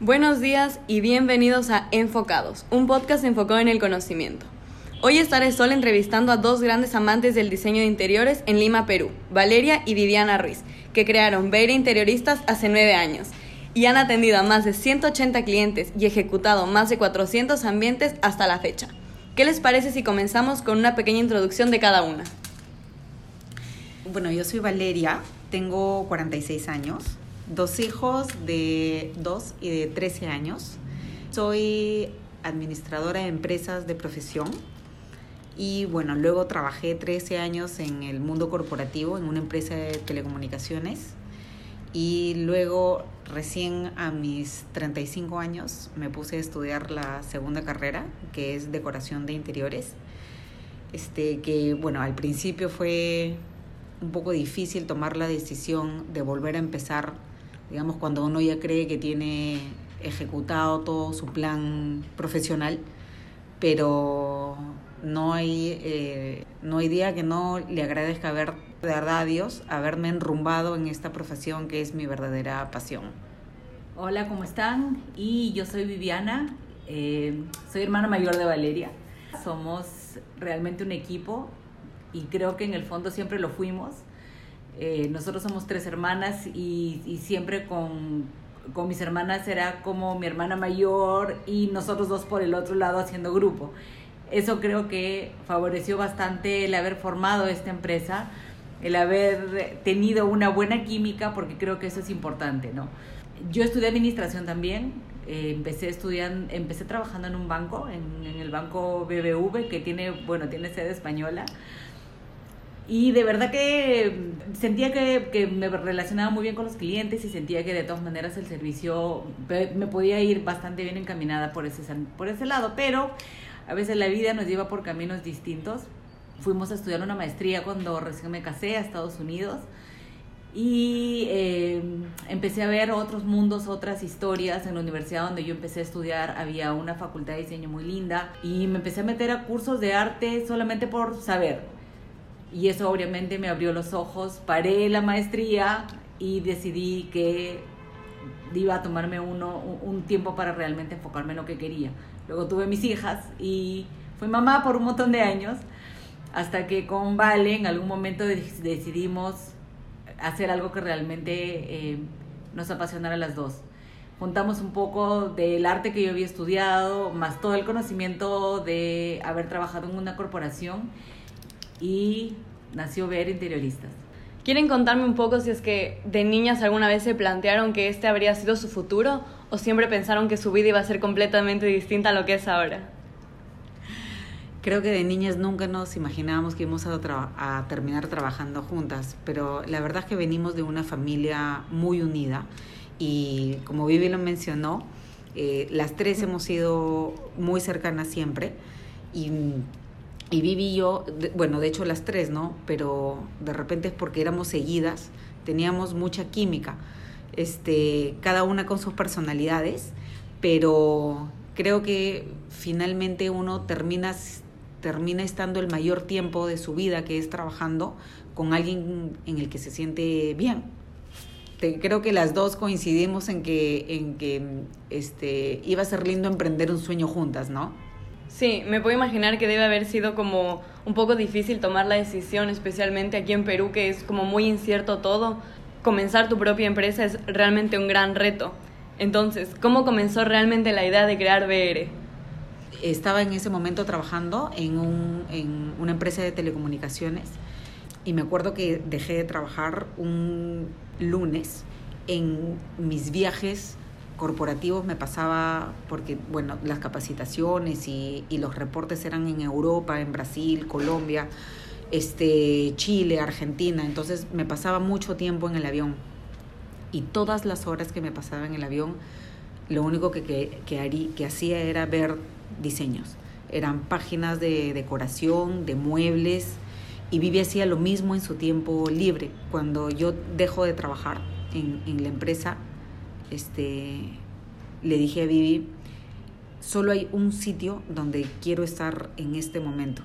Buenos días y bienvenidos a Enfocados, un podcast enfocado en el conocimiento. Hoy estaré sola entrevistando a dos grandes amantes del diseño de interiores en Lima, Perú, Valeria y Viviana Ruiz, que crearon Beire Interioristas hace nueve años y han atendido a más de 180 clientes y ejecutado más de 400 ambientes hasta la fecha. ¿Qué les parece si comenzamos con una pequeña introducción de cada una? Bueno, yo soy Valeria, tengo 46 años, dos hijos de 2 y de 13 años. Soy administradora de empresas de profesión y bueno, luego trabajé 13 años en el mundo corporativo, en una empresa de telecomunicaciones y luego recién a mis 35 años me puse a estudiar la segunda carrera, que es decoración de interiores. Este, que bueno, al principio fue un poco difícil tomar la decisión de volver a empezar, digamos, cuando uno ya cree que tiene ejecutado todo su plan profesional, pero no hay, eh, no hay día que no le agradezca haber, de verdad a Dios, haberme enrumbado en esta profesión que es mi verdadera pasión. Hola, ¿cómo están? Y yo soy Viviana, eh, soy hermana mayor de Valeria. Somos realmente un equipo y creo que en el fondo siempre lo fuimos. Eh, nosotros somos tres hermanas y, siempre con, con, mis hermanas era como mi hermana mayor y nosotros dos por el otro lado haciendo grupo. Eso creo que favoreció bastante el haber formado esta empresa, el haber tenido una buena química, porque creo que eso es importante, ¿no? Yo estudié administración también, eh, empecé estudiando, empecé trabajando en un banco, en, en el banco BBV, que tiene, bueno, tiene sede española. Y de verdad que sentía que, que, me relacionaba muy bien con los clientes y sentía que de todas maneras el servicio me podía ir bastante bien encaminada por ese, por ese lado, pero a veces la vida nos lleva por caminos distintos. Fuimos a estudiar una maestría cuando recién me casé a Estados Unidos y eh, empecé a ver otros mundos, otras historias. En la universidad donde yo empecé a estudiar había una facultad de diseño muy linda y me empecé a meter a cursos de arte solamente por saber y eso obviamente me abrió los ojos. Paré la maestría y decidí que iba a tomarme uno, un tiempo para realmente enfocarme en lo que quería. Luego tuve mis hijas y fui mamá por un montón de años, hasta que con Vale en algún momento decidimos hacer algo que realmente eh, nos apasionara a las dos. Juntamos un poco del arte que yo había estudiado, más todo el conocimiento de haber trabajado en una corporación y nació Ver Interioristas. ¿Quieren contarme un poco si es que de niñas alguna vez se plantearon que este habría sido su futuro o siempre pensaron que su vida iba a ser completamente distinta a lo que es ahora? Creo que de niñas nunca nos imaginábamos que íbamos a, a terminar trabajando juntas, pero la verdad es que venimos de una familia muy unida y como Vivi lo mencionó, eh, las tres hemos sido muy cercanas siempre y y Vivi y yo, bueno, de hecho las tres, ¿no? Pero de repente es porque éramos seguidas, teníamos mucha química, este, cada una con sus personalidades, pero creo que finalmente uno termina, termina estando el mayor tiempo de su vida, que es trabajando con alguien en el que se siente bien. creo que las dos coincidimos en que, en que este, iba a ser lindo emprender un sueño juntas, ¿no? Sí, me puedo imaginar que debe haber sido como un poco difícil tomar la decisión, especialmente aquí en Perú, que es como muy incierto todo. Comenzar tu propia empresa es realmente un gran reto. Entonces, ¿cómo comenzó realmente la idea de crear BR? Estaba en ese momento trabajando en, un, en una empresa de telecomunicaciones y me acuerdo que dejé de trabajar un lunes en mis viajes corporativos me pasaba porque, bueno, las capacitaciones y, los reportes eran en Europa, en Brasil, Colombia, este, Chile, Argentina, entonces me pasaba mucho tiempo en el avión. Y todas las horas que me pasaba en el avión, lo único que, que, que, hacía era ver diseños. Eran páginas de decoración, de muebles, y Vivi hacía lo mismo en su tiempo libre. Cuando yo dejo de trabajar en la empresa, este, le dije a Vivi, solo hay un sitio donde quiero estar en este momento.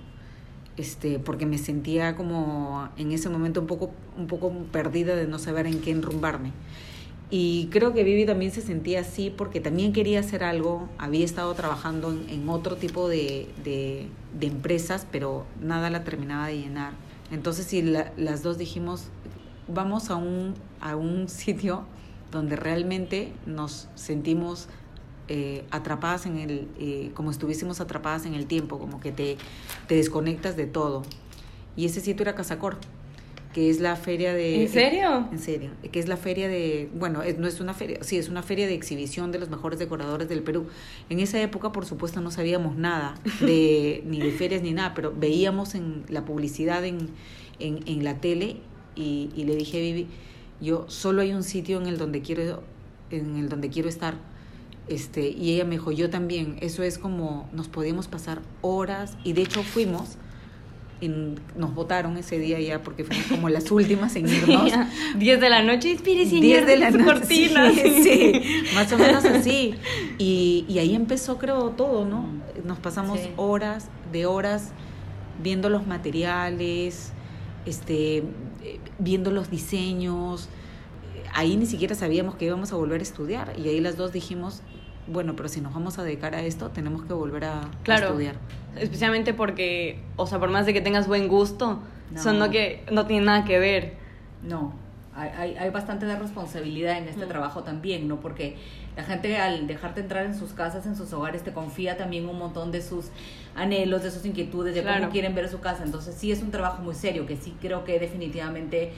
Este, porque me sentía como en ese momento un poco, un poco perdida de no saber en qué enrumbarme. Y creo que Vivi también se sentía así porque también quería hacer algo, había estado trabajando en, otro tipo de, de, empresas, pero nada la terminaba de llenar. Entonces, si la, las dos dijimos, vamos a un, a un sitio donde realmente nos sentimos eh, atrapadas en el, eh, como estuviésemos atrapadas en el tiempo, como que te, te desconectas de todo. Y ese sitio era Casacor que es la feria de... ¿En serio? En serio, que es la feria de, bueno, es, no es una feria, sí, es una feria de exhibición de los mejores decoradores del Perú. En esa época, por supuesto, no sabíamos nada, de, ni de ferias ni nada, pero veíamos en la publicidad en, en, en la tele y, y, le dije a Vivi, yo solo hay un sitio en el donde quiero, en el donde quiero estar. Este, y ella me dijo, yo también, eso es como nos podíamos pasar horas, y de hecho fuimos, nos votaron ese día ya porque fuimos como las últimas en irnos. 10 de la noche, Spirit 10 de la noche. Sí, sí, más o menos así. Y, y, ahí empezó, creo, todo, ¿no? Nos pasamos sí. horas de horas viendo los materiales, este, viendo los diseños. Ahí ni siquiera sabíamos que íbamos a volver a estudiar. Y ahí las dos dijimos, bueno, pero si nos vamos a dedicar a esto, tenemos que volver a, claro, a estudiar. Especialmente porque, o sea, por más de que tengas buen gusto, no. son no que no tiene nada que ver. No, hay, hay, bastante de responsabilidad en este mm. trabajo también, ¿no? Porque la gente al dejarte entrar en sus casas, en sus hogares, te confía también un montón de sus anhelos, de sus inquietudes, de claro. cómo quieren ver su casa. Entonces sí es un trabajo muy serio, que sí creo que definitivamente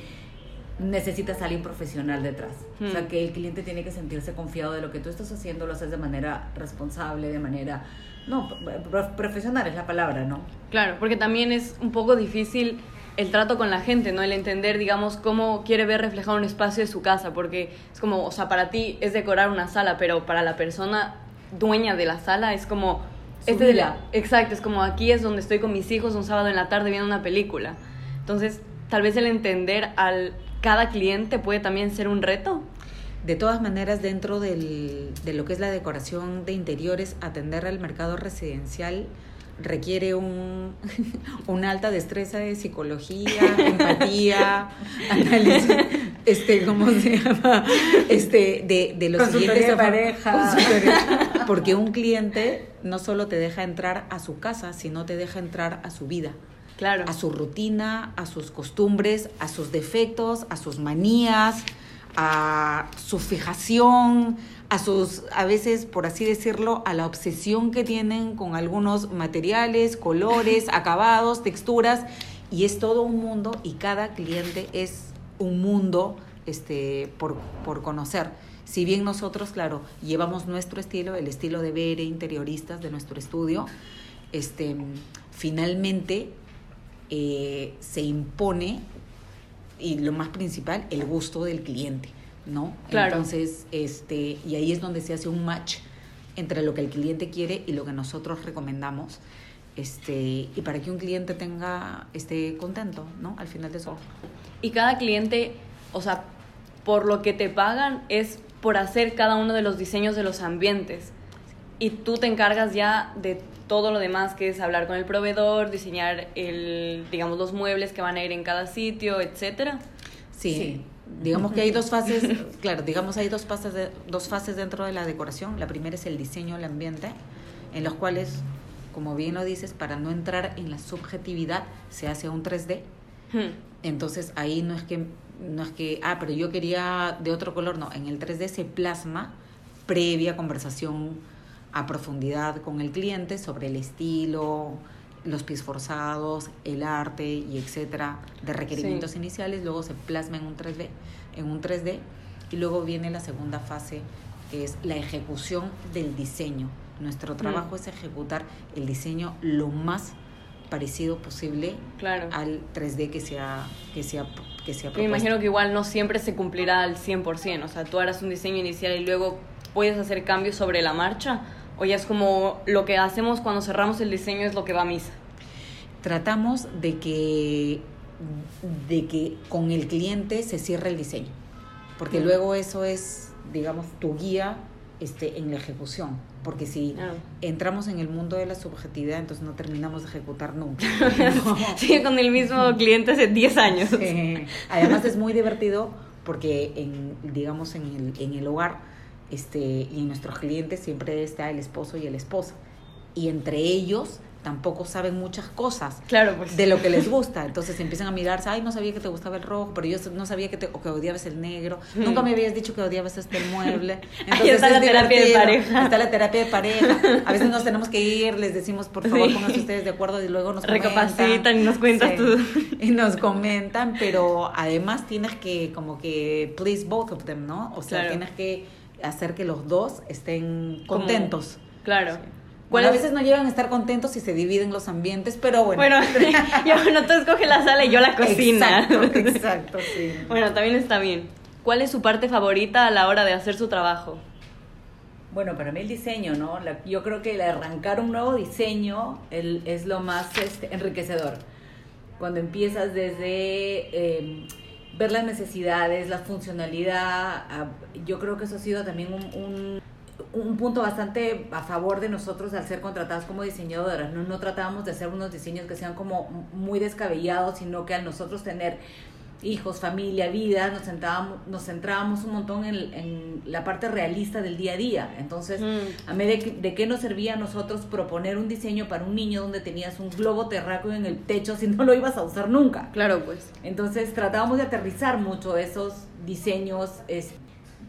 necesitas a alguien profesional detrás. Hmm. O sea, que el cliente tiene que sentirse confiado de lo que tú estás haciendo, lo haces de manera responsable, de manera... No, profesional es la palabra, ¿no? Claro, porque también es un poco difícil el trato con la gente, ¿no? El entender, digamos, cómo quiere ver reflejado un espacio de su casa, porque es como, o sea, para ti es decorar una sala, pero para la persona dueña de la sala es como... Su este vida. exacto, es como aquí es donde estoy con mis hijos un sábado en la tarde viendo una película. Entonces, tal vez el entender al cada cliente puede también ser un reto. De todas maneras, dentro del, de lo que es la decoración de interiores, atender al mercado residencial requiere un, una alta destreza de psicología, empatía, análisis, este, ¿cómo se llama? Este, de, de los siguientes de pareja. Porque un cliente no solo te deja entrar a su casa, sino te deja entrar a su vida claro. a su rutina, a sus costumbres, a sus defectos, a sus manías, a su fijación, a sus, a veces, por así decirlo, a la obsesión que tienen con algunos materiales, colores, acabados, texturas, y es todo un mundo y cada cliente es un mundo este, por, por conocer. Si bien nosotros, claro, llevamos nuestro estilo, el estilo de Bere, interioristas de nuestro estudio, este, finalmente eh, se impone, y lo más principal, el gusto del cliente, ¿no? Claro. Entonces, este, y ahí es donde se hace un match entre lo que el cliente quiere y lo que nosotros recomendamos. Este, y para que un cliente tenga esté contento, ¿no? Al final de eso. Y cada cliente, o sea, por lo que te pagan es por hacer cada uno de los diseños de los ambientes. Y tú te encargas ya de todo lo demás que es hablar con el proveedor, diseñar el, digamos, los muebles que van a ir en cada sitio, etcétera. Sí. sí. Digamos que hay dos fases, claro, digamos hay dos fases, de, dos fases dentro de la decoración. La primera es el diseño del ambiente, en los cuales, como bien lo dices, para no entrar en la subjetividad, se hace un 3D. Hmm. Entonces ahí no es que, no es que, ah, pero yo quería de otro color, no, en el 3D se plasma previa conversación a profundidad con el cliente sobre el estilo, los pies forzados, el arte y etcétera de requerimientos sí. iniciales, luego se plasma en un 3D, en un 3D y luego viene la segunda fase que es la ejecución del diseño. Nuestro trabajo mm. es ejecutar el diseño lo más parecido posible claro. al 3D que sea que sea que sea Me imagino que igual no siempre se cumplirá al 100%, o sea, tú harás un diseño inicial y luego puedes hacer cambios sobre la marcha o ya es como lo que hacemos cuando cerramos el diseño es lo que va a misa? Tratamos de que, de que con el cliente se cierre el diseño, porque mm. luego eso es, digamos, tu guía este, en la ejecución. Porque si Ah. entramos en el mundo de la subjetividad, entonces no terminamos de ejecutar nunca. Sigue con el mismo cliente hace 10 años. Sí. Además es muy divertido porque en, digamos, en el, en el hogar este, y en nuestros clientes siempre está el esposo y el esposa. Y entre ellos tampoco saben muchas cosas claro, pues. de lo que les gusta. Entonces empiezan a mirarse, ay, no sabía que te gustaba el rojo, pero yo no sabía que, te, o que odiabas el negro. Hmm. Nunca me habías dicho que odiabas este mueble. Ahí está es la terapia de pareja. Está la terapia de pareja. A veces nos tenemos que ir, les decimos, por favor, Sí. pónganse ustedes de acuerdo y luego nos Recapacitan comentan. y nos cuentas Sí. tú. Y nos comentan, pero además tienes que como que please both of them, ¿no? O sea, Claro. tienes que hacer que los dos estén Como- contentos. Claro. Bueno, a es- veces no llegan a estar contentos y se dividen los ambientes, pero bueno. Bueno, ya bueno, tú escoges la sala y yo la cocina. Exacto, exacto, sí. Bueno, también está bien. ¿Cuál es su parte favorita a la hora de hacer su trabajo? Bueno, para mí el diseño, ¿no? La- yo creo que el arrancar un nuevo diseño el- es lo más este, enriquecedor. Cuando empiezas desde eh, ver las necesidades, la funcionalidad, yo creo que eso ha sido también un, un- un punto bastante a favor de nosotros al ser contratadas como diseñadoras. No, no tratábamos de hacer unos diseños que sean como muy descabellados, sino que al nosotros tener hijos, familia, vida, nos centrábamos, nos centrábamos un montón en, en la parte realista del día a día. Entonces, Mm. a mí de, qué- de qué nos servía a nosotros proponer un diseño para un niño donde tenías un globo terráqueo en el techo si no lo ibas a usar nunca. Claro, pues. Entonces tratábamos de aterrizar mucho esos diseños es,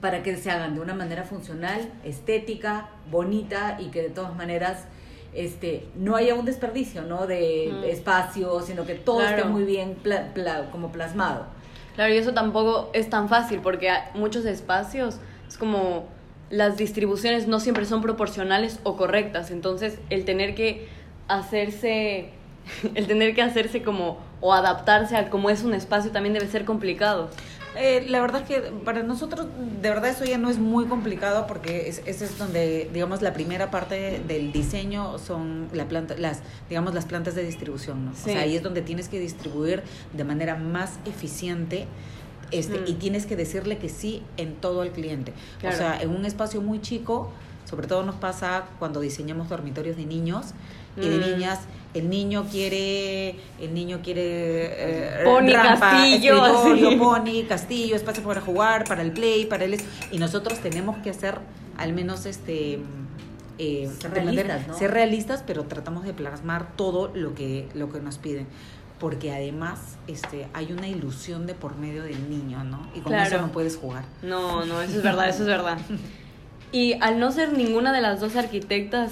para que se hagan de una manera funcional, estética, bonita y que de todas maneras este, no haya un desperdicio ¿no? de Mm. espacio, sino que todo Claro. esté muy bien pla- pla- como plasmado. Claro, y eso tampoco es tan fácil porque hay muchos espacios es como las distribuciones no siempre son proporcionales o correctas. Entonces, el tener que hacerse el tener que hacerse como o adaptarse a cómo es un espacio también debe ser complicado. Eh, la verdad es que para nosotros, de verdad, eso ya no es muy complicado porque es, ese es donde, digamos, la primera parte del diseño son la planta, las, digamos, las plantas de distribución, ¿no? Sí. O sea, ahí es donde tienes que distribuir de manera más eficiente este, Mm. y tienes que decirle que sí en todo al cliente. Claro. O sea, en un espacio muy chico, sobre todo nos pasa cuando diseñamos dormitorios de niños y de Mm. niñas, el niño quiere, el niño quiere eh, Pony, rampa, castillo, escritorio, así. pony, castillo, espacio para jugar, para el play, para el... es- Y nosotros tenemos que hacer al menos este... eh, Ser manera- realistas, ¿no? ser realistas, pero tratamos de plasmar todo lo que, lo que nos piden. Porque además este, hay una ilusión de por medio del niño, ¿no? Y con Claro. eso no puedes jugar. No, no, eso es verdad, eso es verdad. Y al no ser ninguna de las dos arquitectas,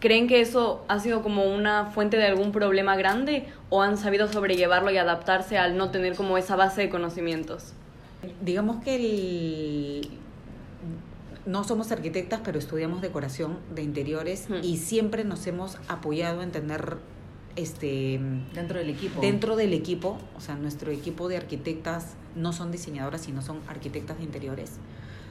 ¿creen que eso ha sido como una fuente de algún problema grande o han sabido sobrellevarlo y adaptarse al no tener como esa base de conocimientos? Digamos que el... no somos arquitectas, pero estudiamos decoración de interiores Hmm. y siempre nos hemos apoyado en tener este Dentro del equipo. dentro del equipo, o sea, nuestro equipo de arquitectas no son diseñadoras, sino son arquitectas de interiores.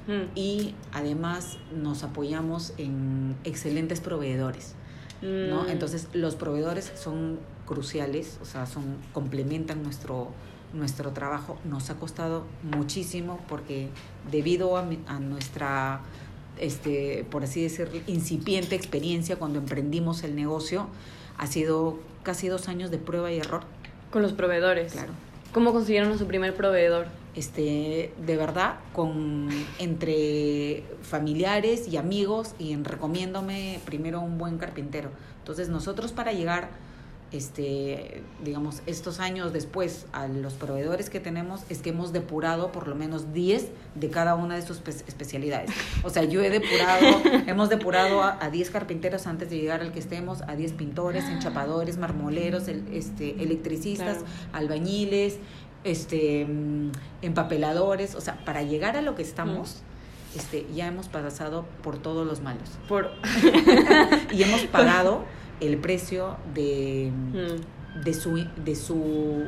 Mm. Y además nos apoyamos en excelentes proveedores. ¿no? Mm. Entonces los proveedores son cruciales, o sea, son complementan nuestro nuestro trabajo. Nos ha costado muchísimo porque debido a, mi- a nuestra este, por así decirlo, incipiente experiencia cuando emprendimos el negocio, ha sido casi dos años de prueba y error. Con los proveedores. Claro. ¿Cómo consiguieron a su primer proveedor? Este, de verdad, con entre familiares y amigos y en recomiéndome primero un buen carpintero. Entonces nosotros para llegar, este, digamos, estos años después a los proveedores que tenemos es que hemos depurado por lo menos 10 de cada una de sus espe- especialidades. O sea, yo he depurado, hemos depurado a, a 10 carpinteros antes de llegar al que estemos, a 10 pintores, enchapadores, marmoleros, el- este, electricistas, Claro. albañiles, este mm, empapeladores, o sea, para llegar a lo que estamos, este, ya hemos pasado por todos los malos Por... y hemos pagado el precio de, Mm. de su de su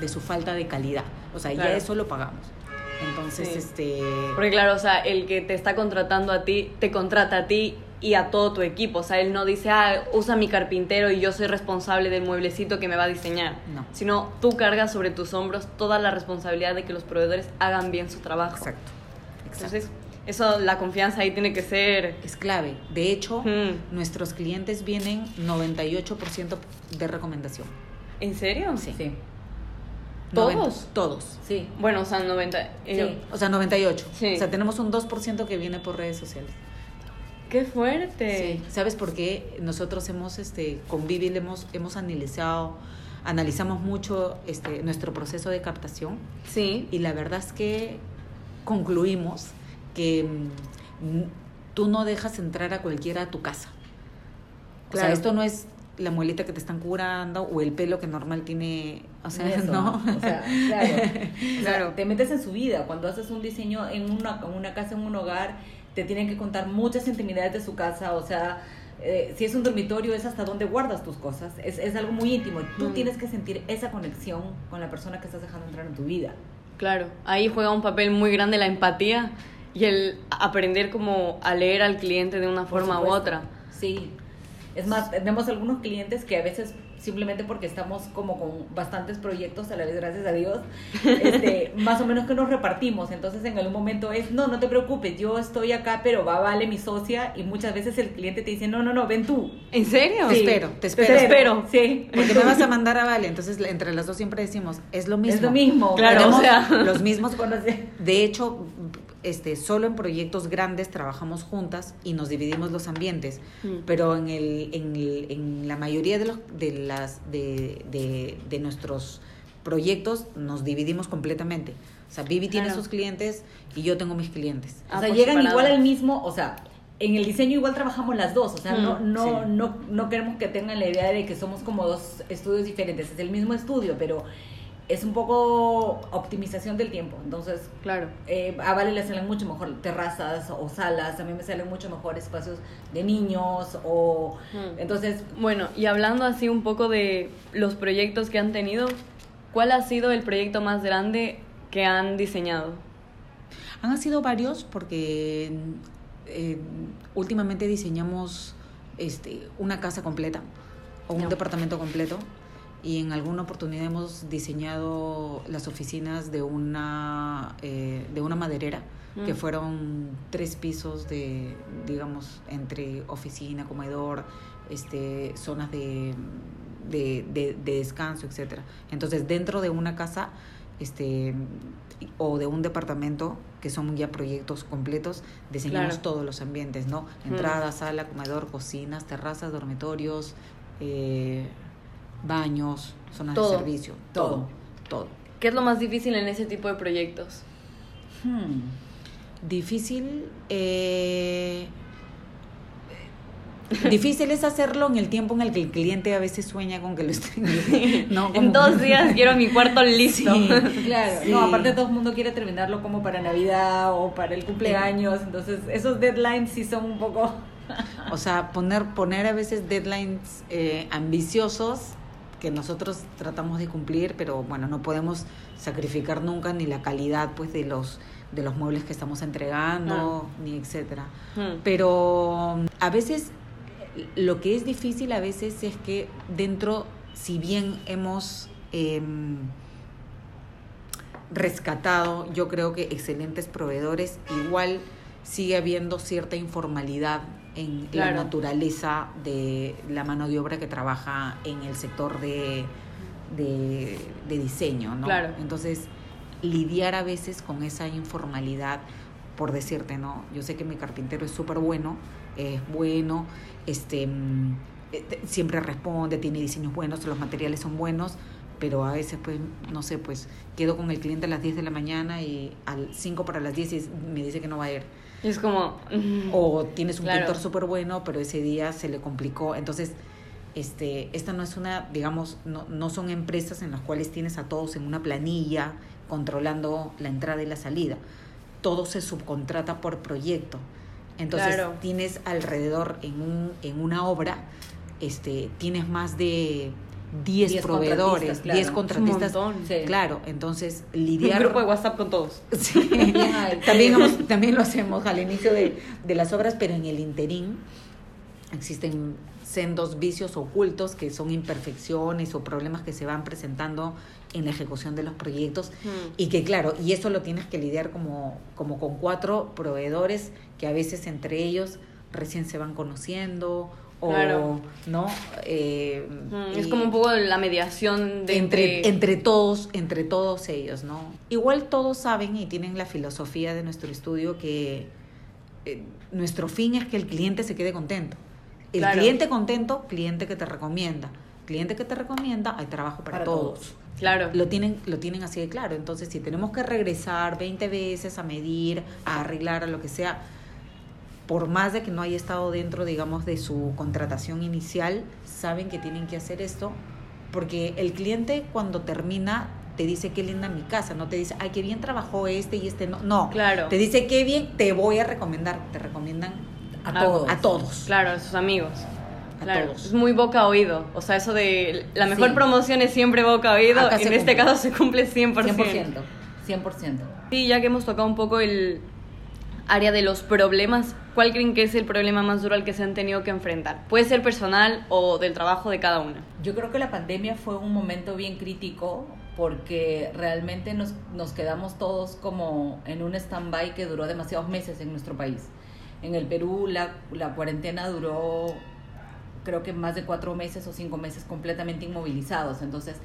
de su falta de calidad, o sea, Claro. ya eso lo pagamos. Entonces, Sí. este Porque claro, o sea, el que te está contratando a ti, te contrata a ti y a todo tu equipo. O sea, él no dice, ah, usa mi carpintero y yo soy responsable del mueblecito que me va a diseñar. No. Sino tú cargas sobre tus hombros toda la responsabilidad de que los proveedores hagan bien su trabajo. exacto. exacto. Entonces, eso, la confianza ahí tiene que ser... es clave. De hecho, Mm. nuestros clientes vienen 98% de recomendación. ¿En serio? Sí. ¿Todos? 90, todos. Sí. Bueno, o sea, 90. eh, O sea, 98. Sí. O sea, tenemos un 2% que viene por redes sociales. ¡Qué fuerte! Sí. ¿Sabes por qué? Nosotros hemos, este, con Vivi le hemos, hemos analizado, analizamos mucho este, nuestro proceso de captación Sí. y la verdad es que concluimos que mm, tú no dejas entrar a cualquiera a tu casa. O sea, esto no es la muelita que te están curando o el pelo que normal tiene, o sea, Eso, no. O sea, claro. O sea, Claro. te metes en su vida. Cuando haces un diseño en una, en una casa, en un hogar, te tienen que contar muchas intimidades de su casa. O sea, eh, si es un dormitorio, es hasta dónde guardas tus cosas. Es, es algo muy íntimo. Tú Mm. tienes que sentir esa conexión con la persona que estás dejando entrar en tu vida. Claro, ahí juega un papel muy grande la empatía y el aprender como a leer al cliente de una Por forma u otra. Sí. Es más, tenemos algunos clientes que a veces simplemente porque estamos como con bastantes proyectos a la vez, gracias a Dios, este, más o menos que nos repartimos. Entonces en algún momento es, no, no te preocupes, yo estoy acá, pero va Vale, mi socia, y muchas veces el cliente te dice, no, no, no, ven tú. ¿En serio? Te Sí. espero, te Te espero. espero. Sí. Porque me vas a mandar a Vale. Entonces, entre las dos siempre decimos, es lo mismo. Es lo mismo. Claro, Tenemos o sea. los mismos De hecho, este, solo en proyectos grandes trabajamos juntas y nos dividimos los ambientes, Mm. pero en, el, en, el- en la mayoría de, los, de, las, de, de, de nuestros proyectos nos dividimos completamente. O sea, Vivi tiene Claro. sus clientes y yo tengo mis clientes. Ah, o sea, llegan separado. igual al mismo, o sea, en el diseño igual trabajamos las dos, o sea, no, Mm, no, sí. no, no queremos que tengan la idea de que somos como dos estudios diferentes, es el mismo estudio, pero es un poco optimización del tiempo, entonces Claro. eh, a Vale le salen mucho mejor terrazas o salas, a mí me salen mucho mejor espacios de niños o... Mm. Entonces, Bueno, y hablando así un poco de los proyectos que han tenido, ¿cuál ha sido el proyecto más grande que han diseñado? Han sido varios porque eh, últimamente diseñamos este, una casa completa o un departamento completo y en alguna oportunidad hemos diseñado las oficinas de una, eh, de una maderera que Mm. fueron tres pisos de, digamos, entre oficina, comedor, este, zonas de, de, de- de descanso, etcétera. Entonces, dentro de una casa este, o de un departamento, que son ya proyectos completos, diseñamos Claro. todos los ambientes, ¿no? Mm. Entrada, sala, comedor, cocinas, terrazas, dormitorios, eh, baños, zonas Todo. de servicio, todo, todo. ¿Qué es lo más difícil en ese tipo de proyectos? hmm, Difícil. eh, difícil es hacerlo en el tiempo en el que el cliente a veces sueña con que lo estén. ¿no? En dos días quiero mi cuarto listo. Sí. Claro, Sí. no, aparte todo el mundo quiere terminarlo como para Navidad o para el cumpleaños, entonces esos deadlines sí son un poco... O sea, poner, poner a veces deadlines eh, ambiciosos que nosotros tratamos de cumplir, pero bueno, no podemos sacrificar nunca ni la calidad pues de los de los muebles que estamos entregando, ni etcétera. Mm. Pero a veces lo que es difícil a veces es que dentro, si bien hemos em, rescatado, yo creo que excelentes proveedores, igual sigue habiendo cierta informalidad en Claro. la naturaleza de la mano de obra que trabaja en el sector de, de, de diseño, ¿no? Claro. Entonces, lidiar a veces con esa informalidad, por decirte, ¿no? Yo sé que mi carpintero es súper bueno, es bueno, este, mm, eh, siempre responde, tiene diseños buenos, los materiales son buenos, pero a veces, pues, no sé, pues, quedo con el cliente a las 10 de la mañana y al 5 para las 10 y me dice que no va a ir. Y es como... mm, O tienes un Claro. pintor súper bueno, pero ese día se le complicó. Entonces, este, esta no es una, digamos, no, no son empresas en las cuales tienes a todos en una planilla controlando la entrada y la salida. Todo se subcontrata por proyecto. Entonces, Claro. tienes alrededor en, un, en una obra, este, tienes más de 10 10 proveedores, contratistas, 10 claro. contratistas. Un. Sí. Claro, entonces Un lidiar... grupo de WhatsApp con todos. Sí. Ay, también, también lo hacemos al inicio de, de las obras, pero en el interín existen sendos vicios ocultos que son imperfecciones o problemas que se van presentando en la ejecución de los proyectos Mm. y que claro, y eso lo tienes que lidiar como, como con cuatro proveedores que a veces entre ellos recién se van conociendo o no eh, mm, es como un poco la mediación de entre, entre todos entre todos ellos no igual todos saben y tienen la filosofía de nuestro estudio que eh, nuestro fin es que el cliente se quede contento. El cliente contento cliente que te recomienda. Cliente que te recomienda hay trabajo para, todos. Claro. Lo tienen, lo tienen así de claro. Entonces, si tenemos que regresar 20 veces a medir, a arreglar, a lo que sea, por más de que no haya estado dentro, digamos, de su contratación inicial, saben que tienen que hacer esto, porque el cliente cuando termina te dice qué linda mi casa, no te dice, ay, qué bien trabajó este y este, no, no, claro. te dice qué bien, te voy a recomendar, te recomiendan a, todos, a todos. Claro, a sus amigos. claro, es muy boca oído. O sea, eso de la mejor promoción es siempre boca oído, y en este caso se cumple 100%. 100%. 100%. Sí, ya que hemos tocado un poco el área de los problemas, ¿cuál creen que es el problema más duro al que se han tenido que enfrentar? Puede ser personal o del trabajo de cada una. Yo creo que la pandemia fue un momento bien crítico porque realmente nos, nos quedamos todos como en un stand-by que duró demasiados meses en nuestro país. En el Perú la, la cuarentena duró creo que más de cuatro meses o cinco meses completamente inmovilizados. Entonces,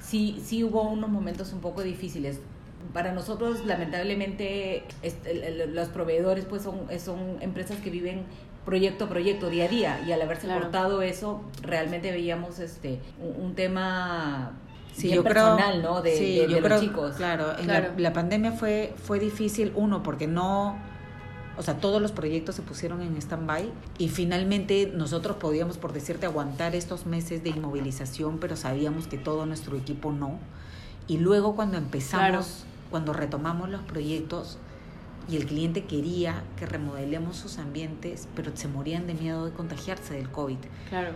sí, sí hubo unos momentos un poco difíciles para nosotros lamentablemente los proveedores pues son, son empresas que viven proyecto a proyecto, día a día, y al haberse cortado eso, realmente veíamos este un, tema sí, personal, ¿no? De, los chicos. Claro, en La, pandemia fue, fue difícil, uno, porque no, o sea, todos los proyectos se pusieron en stand-by y finalmente nosotros podíamos, por decirte, aguantar estos meses de inmovilización, pero sabíamos que todo nuestro equipo no. Y luego cuando empezamos cuando retomamos los proyectos y el cliente quería que remodelemos sus ambientes, pero se morían de miedo de contagiarse del COVID. Claro.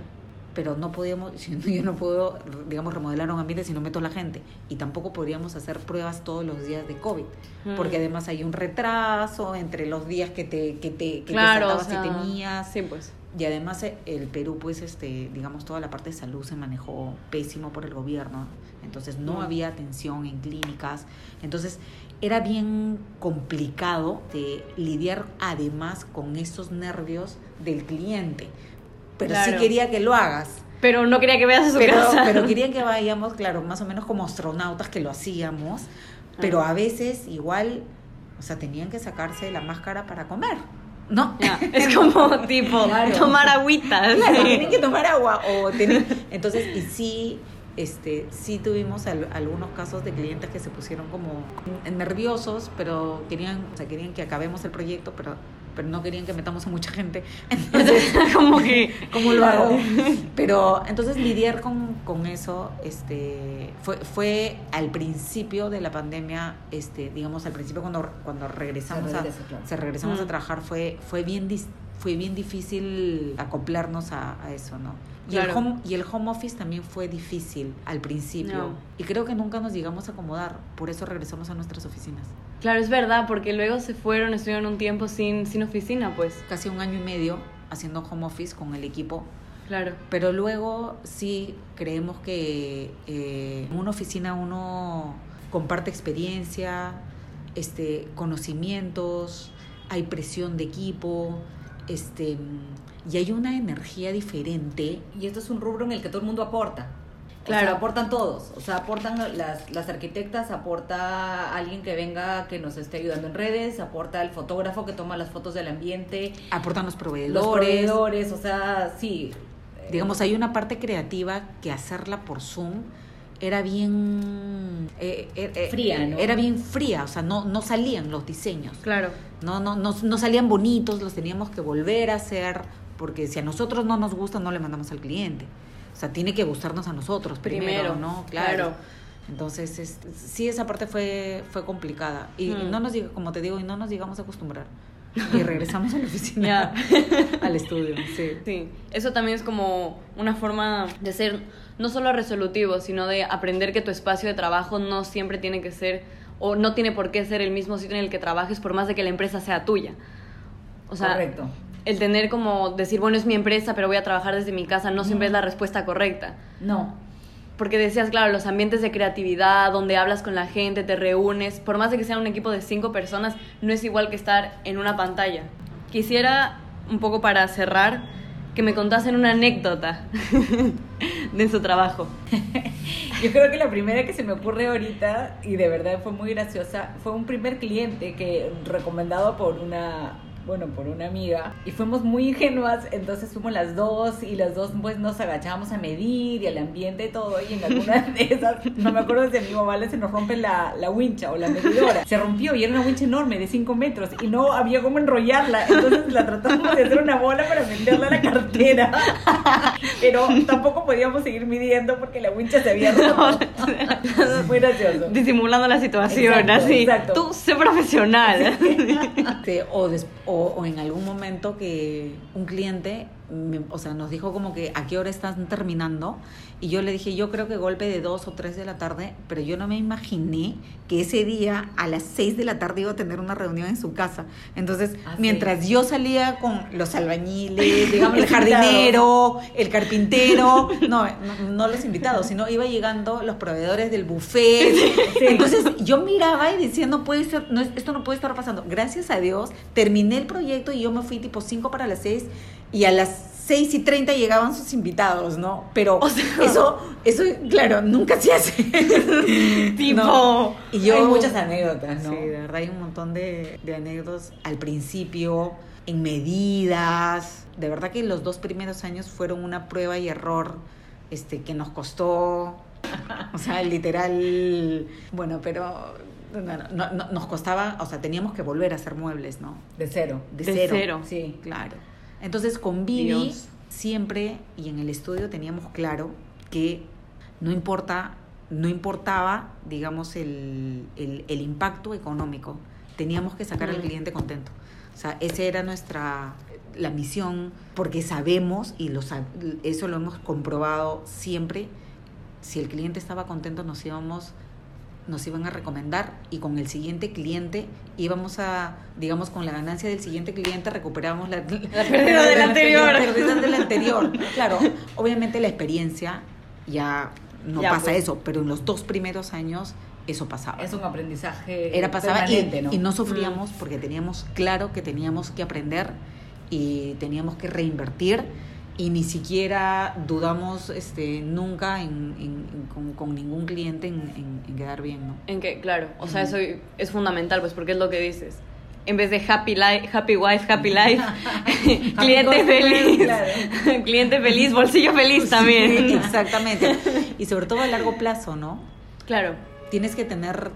Pero no podíamos, yo no puedo, digamos, remodelar un ambiente si no meto a la gente. Y tampoco podríamos hacer pruebas todos los días de COVID. Mm. Porque además hay un retraso entre los días que te, que te, que claro, te tenías. Sí, pues. Y además eh, el Perú, pues, este, digamos, toda la parte de salud se manejó pésimo por el gobierno. Entonces no había atención en clínicas. Entonces era bien complicado de lidiar además con esos nervios del cliente. Pero sí quería que lo hagas. Pero no quería que veas su pero, casa. Pero querían que vayamos, claro, más o menos como astronautas que lo hacíamos. Pero a veces igual, o sea, tenían que sacarse la máscara para comer. ¿No? es como tipo tomar agüita. tienen que tomar agua. O entonces, y sí, este, sí tuvimos algunos casos de clientes que se pusieron como nerviosos, pero querían, o sea, querían que acabemos el proyecto, pero pero no querían que metamos a mucha gente. Entonces, como que, ¿cómo lo hago? Pero entonces lidiar con, con eso este, fue, fue al principio de la pandemia, este, digamos, al principio cuando, cuando regresamos, a, se regresamos a trabajar, fue, fue, bien, fue bien difícil acoplarnos a, a eso, ¿no? Y, el home, y el home office también fue difícil al principio. Y creo que nunca nos llegamos a acomodar. Por eso regresamos a nuestras oficinas. Claro, es verdad, porque luego se fueron, estuvieron un tiempo sin, sin oficina, pues. Casi un año y medio haciendo home office con el equipo. Claro. Pero luego sí creemos que eh, en una oficina uno comparte experiencia, este, conocimientos, hay presión de equipo, este y hay una energía diferente. Y esto es un rubro en el que todo el mundo aporta. Claro. O sea, aportan todos. O sea, aportan las, las arquitectas, aporta alguien que venga que nos esté ayudando en redes, aporta el fotógrafo que toma las fotos del ambiente. Aportan los proveedores. Los proveedores, o sea, sí. Digamos, hay una parte creativa que hacerla por Zoom era bien eh, eh, eh, fría, ¿no? Era bien fría, o sea, no, no salían los diseños. Claro. No, no, no, no salían bonitos, los teníamos que volver a hacer porque si a nosotros no nos gusta, no le mandamos al cliente. O sea, tiene que gustarnos a nosotros primero, ¿no? Claro. Entonces, sí, esa parte fue, fue complicada. Y, mm. no nos, como te digo, y no nos llegamos a acostumbrar. Y regresamos a la oficina, al estudio, sí. Sí, eso también es como una forma de ser no solo resolutivo, sino de aprender que tu espacio de trabajo no siempre tiene que ser, o no tiene por qué ser el mismo sitio en el que trabajes, por más de que la empresa sea tuya. O sea, Correcto el tener como decir, bueno, es mi empresa, pero voy a trabajar desde mi casa, no siempre es la respuesta correcta. No. Porque decías, claro, los ambientes de creatividad, donde hablas con la gente, te reúnes, por más de que sea un equipo de cinco personas, no es igual que estar en una pantalla. Quisiera, un poco para cerrar, que me contasen una anécdota de su trabajo. Yo creo que la primera que se me ocurre ahorita, y de verdad fue muy graciosa, fue un primer cliente que recomendado por una bueno, por una amiga, y fuimos muy ingenuas, entonces fuimos las dos y las dos pues nos agachábamos a medir y al ambiente y todo, y en alguna de esas, no me acuerdo si a mi mamá se nos rompe la, la wincha o la medidora, se rompió y era una wincha enorme de 5 metros y no había cómo enrollarla, entonces la tratamos de hacer una bola para meterla a la cartera, pero tampoco podíamos seguir midiendo porque la wincha se había roto. muy gracioso. Disimulando la situación, así. Exacto. Tú sé profesional. Sí. o, o o, en algún momento que un cliente, o sea, nos dijo como que a qué hora están terminando y yo le dije, yo creo que golpe de dos o tres de la tarde, pero yo no me imaginé que ese día a las seis de la tarde iba a tener una reunión en su casa. Entonces, ah, mientras yo salía con los albañiles, digamos, el jardinero, el carpintero, no, no, los invitados, sino iba llegando los proveedores del buffet. Entonces, yo miraba y decía, no puede ser, no, esto no puede estar pasando. Gracias a Dios, terminé el proyecto y yo me fui tipo cinco para las seis y a las 6 y 30 llegaban sus invitados, ¿no? Pero eso, eso, claro, nunca se hace. tipo. Y yo, hay muchas anécdotas, ¿no? Sí, de verdad hay un montón de, anécdotas al principio, en medidas. De verdad que los dos primeros años fueron una prueba y error este, que nos costó. O sea, literal. Bueno, pero no, no, nos costaba, o sea, teníamos que volver a hacer muebles, ¿no? De cero. De, cero. cero. Sí, claro. Entonces con Vivi siempre y en el estudio teníamos claro que no importa, no importaba, digamos, el, el, impacto económico. Teníamos que sacar al cliente contento. O sea, esa era nuestra la misión, porque sabemos, y lo, eso lo hemos comprobado siempre, si el cliente estaba contento nos íbamos nos iban a recomendar y con el siguiente cliente íbamos a, digamos, con la ganancia del siguiente cliente recuperamos la, pérdida del anterior. La del anterior. Claro, obviamente la experiencia ya no pasa pues. eso, pero en los dos primeros años eso pasaba. Es un aprendizaje Era pasaba y, ¿no? y no sufríamos mm. porque teníamos claro que teníamos que aprender y teníamos que reinvertir y ni siquiera dudamos este nunca en, con, ningún cliente en, quedar bien, ¿no? En que, claro, o sea, eso es fundamental, pues porque es lo que dices. En vez de happy life, happy wife, happy life, cliente feliz, cliente feliz, bolsillo feliz también. exactamente. Y sobre todo a largo plazo, ¿no? Claro. Tienes que tener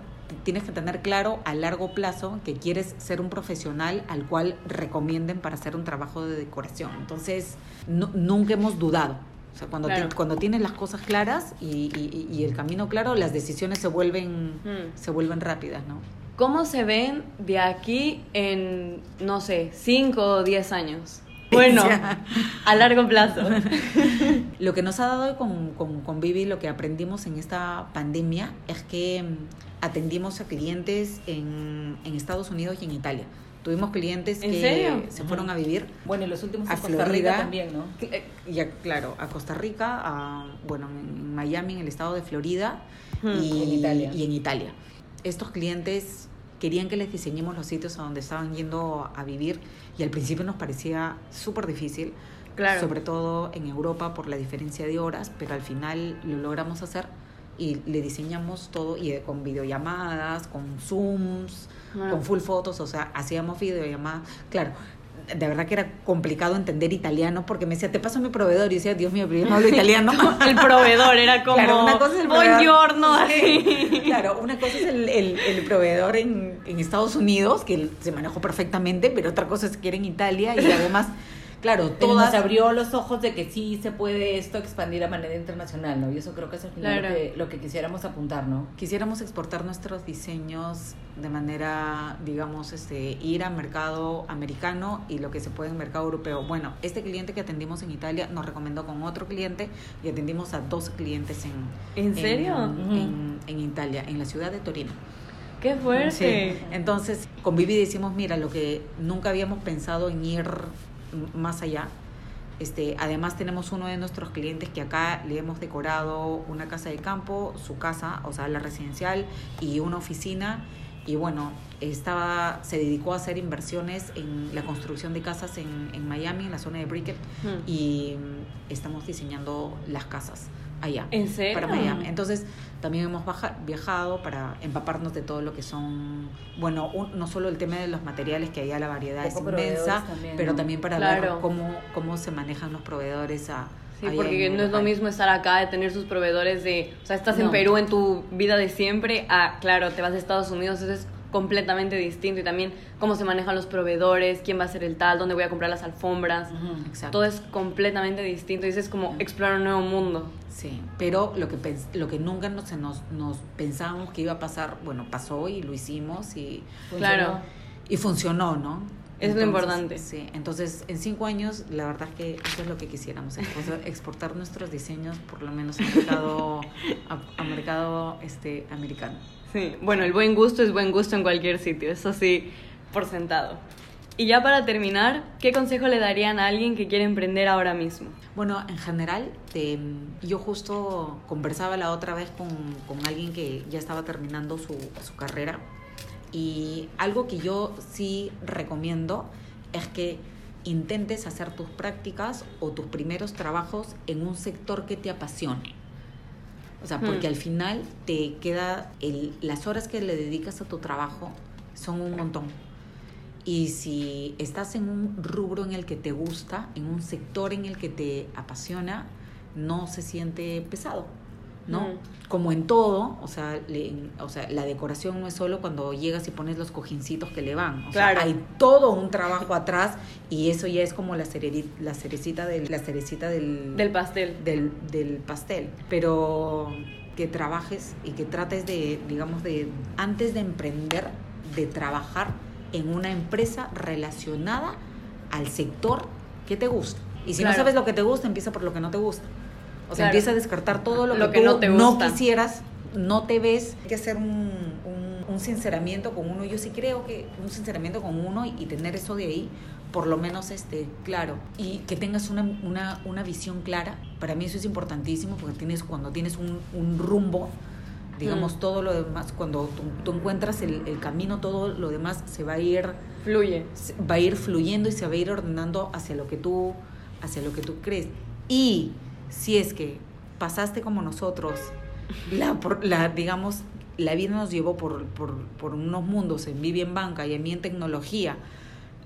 tienes que tener claro a largo plazo que quieres ser un profesional al cual recomienden para hacer un trabajo de decoración. Entonces, nunca hemos dudado. O sea, cuando, cuando tienes las cosas claras y, el camino claro, las decisiones se vuelven, mm. se vuelven rápidas, ¿no? ¿Cómo se ven de aquí en, no sé, 5 o 10 años? Bueno, a largo plazo. lo que nos ha dado con, con, con Vivi, lo que aprendimos en esta pandemia, es que atendimos a clientes en, en Estados Unidos y en Italia. Tuvimos clientes que se fueron a vivir. Bueno, y los últimos a, Costa Rica también, ¿no? Eh, ya, claro, a Costa Rica, a, bueno, en Miami, en el estado de Florida y, en Italia. y en Italia. Estos clientes querían que les diseñemos los sitios a donde estaban yendo a vivir y al principio nos parecía súper difícil, claro. sobre todo en Europa por la diferencia de horas, pero al final lo logramos hacer y le diseñamos todo y con videollamadas, con Zooms, ah. con full fotos, o sea, hacíamos videollamadas. Claro, de verdad que era complicado entender italiano porque me decía, te paso mi proveedor. Y decía, Dios mío, pero yo no hablo italiano. el proveedor era como, claro, una cosa es el proveedor. así. Claro, una cosa es el, el, el proveedor en, en, Estados Unidos, que se manejó perfectamente, pero otra cosa es que era en Italia y además claro, todas... Nos abrió los ojos de que sí se puede esto expandir a manera internacional, ¿no? Y eso creo que es lo, que, lo que quisiéramos apuntar, ¿no? Quisiéramos exportar nuestros diseños de manera, digamos, este, ir al mercado americano y lo que se puede en mercado europeo. Bueno, este cliente que atendimos en Italia nos recomendó con otro cliente y atendimos a dos clientes en... ¿En serio? En, en, Italia, en la ciudad de Torino. ¡Qué fuerte! Entonces, con Vivi decimos, mira, lo que nunca habíamos pensado en ir más allá. Este, además tenemos uno de nuestros clientes que acá le hemos decorado una casa de campo, su casa, o sea, la residencial y una oficina y bueno, estaba, se dedicó a hacer inversiones en la construcción de casas en, en Miami, en la zona de Brickell, Hmm. y mm, estamos diseñando las casas allá. ¿En serio? Para Miami. Entonces, también hemos baja- viajado para empaparnos de todo lo que son, bueno, un- no solo el tema de los materiales, que allá la variedad es inmensa, también, pero ¿no? también para Claro. ver cómo, cómo se manejan los proveedores a... Sí, allá porque no es lo mismo estar acá, de tener sus proveedores de, o sea, estás en. Perú en tu vida de siempre, a, claro, te vas a Estados Unidos, eso es completamente distinto y también cómo se manejan los proveedores, quién va a ser el tal, dónde voy a comprar las alfombras, todo es completamente distinto y es como explorar un nuevo mundo. Sí, pero lo que, pens- lo que nunca nos, nos, nos pensábamos que iba a pasar, bueno, pasó y lo hicimos y, Claro. y funcionó, ¿no? Es lo importante. Sí, entonces en cinco años la verdad es que eso es lo que quisiéramos, exportar, exportar nuestros diseños por lo menos a mercado, a, a mercado este, americano. Sí, bueno, el buen gusto es buen gusto en cualquier sitio, eso sí, por sentado. Y ya para terminar, ¿qué consejo le darían a alguien que quiere emprender ahora mismo? Bueno, en general, yo justo conversaba la otra vez con, con alguien que ya estaba terminando su, su carrera y algo que yo sí recomiendo es que intentes hacer tus prácticas o tus primeros trabajos en un sector que te apasione. O sea, porque Hmm. al final te queda el, las horas que le dedicas a tu trabajo son un montón. Y si estás en un rubro en el que te gusta, en un sector en el que te apasiona, no se siente pesado, ¿no? Mm. Como en todo, o sea, le- o sea, la decoración no es solo cuando llegas y pones los cojincitos que le van. O Claro. sea, hay todo un trabajo atrás y eso ya es como la, cereri- la cerecita del, la cerecita del, Del pastel. del, del pastel. Pero que trabajes y que trates de, digamos, de, antes de emprender, de trabajar en una empresa relacionada al sector que te gusta. Y si Claro. no sabes lo que te gusta, empieza por lo que no te gusta. O sea, Claro. empieza a descartar todo lo, Lo que, que tú no te gusta. quisieras, no te ves. Hay que hacer un, un, un sinceramiento con uno. Yo sí creo que un sinceramiento con uno y, y tener eso de ahí, por lo menos este, claro. Y que tengas una, una, una visión clara. Para mí eso es importantísimo porque tienes, cuando tienes un, un rumbo, digamos, Mm. todo lo demás, cuando tú, tú encuentras el, el camino, todo lo demás se va a ir Fluye. va a ir fluyendo y se va a ir ordenando hacia lo que tú hacia lo que tú crees y si es que pasaste como nosotros la, por- la digamos la vida nos llevó por, por, por unos mundos en Vivi en banca y a mí en tecnología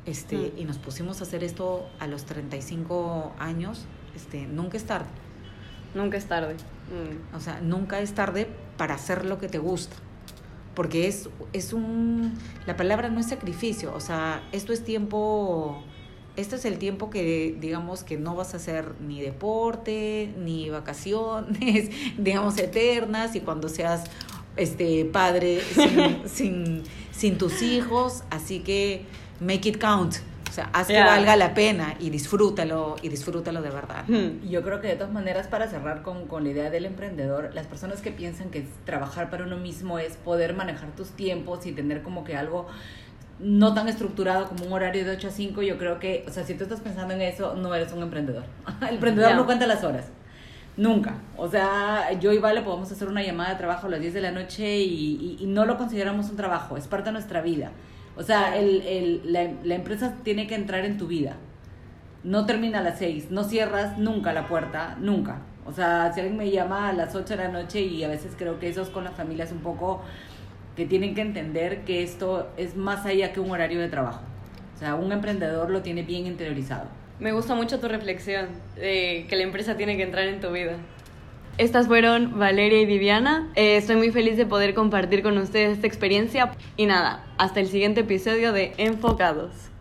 este Mm. y nos pusimos a hacer esto a los 35 años este nunca es tarde Nunca es tarde. Mm. o sea, nunca es tarde para hacer lo que te gusta. Porque es, es un... La palabra no es sacrificio, o sea, esto es tiempo... Esto es el tiempo que, digamos, que no vas a hacer ni deporte, ni vacaciones, digamos, eternas, y cuando seas este padre sin, sin, sin tus hijos, así que make it count. O sea, haz que valga la pena y disfrútalo, y disfrútalo de verdad. Mm. Yo creo que de todas maneras, para cerrar con, con la idea del emprendedor, las personas que piensan que trabajar para uno mismo es poder manejar tus tiempos y tener como que algo no tan estructurado como un horario de 8 a 5, yo creo que, o sea, si tú estás pensando en eso, no eres un emprendedor. El emprendedor Ya. no cuenta las horas. Nunca. O sea, yo y Vale podemos hacer una llamada de trabajo a las 10 de la noche y, y- y no lo consideramos un trabajo, es parte de nuestra vida. O sea, el, el- la, la empresa tiene que entrar en tu vida. No termina a las 6, no cierras nunca la puerta, nunca. O sea, si alguien me llama a las 8 de la noche y a veces creo que eso es con las familias un poco que tienen que entender que esto es más allá que un horario de trabajo. O sea, un emprendedor lo tiene bien interiorizado. Me gusta mucho tu reflexión de que la empresa tiene que entrar en tu vida. Estas fueron Valeria y Viviana. Eh, estoy muy feliz de poder compartir con ustedes esta experiencia. Y nada, hasta el siguiente episodio de Enfocados.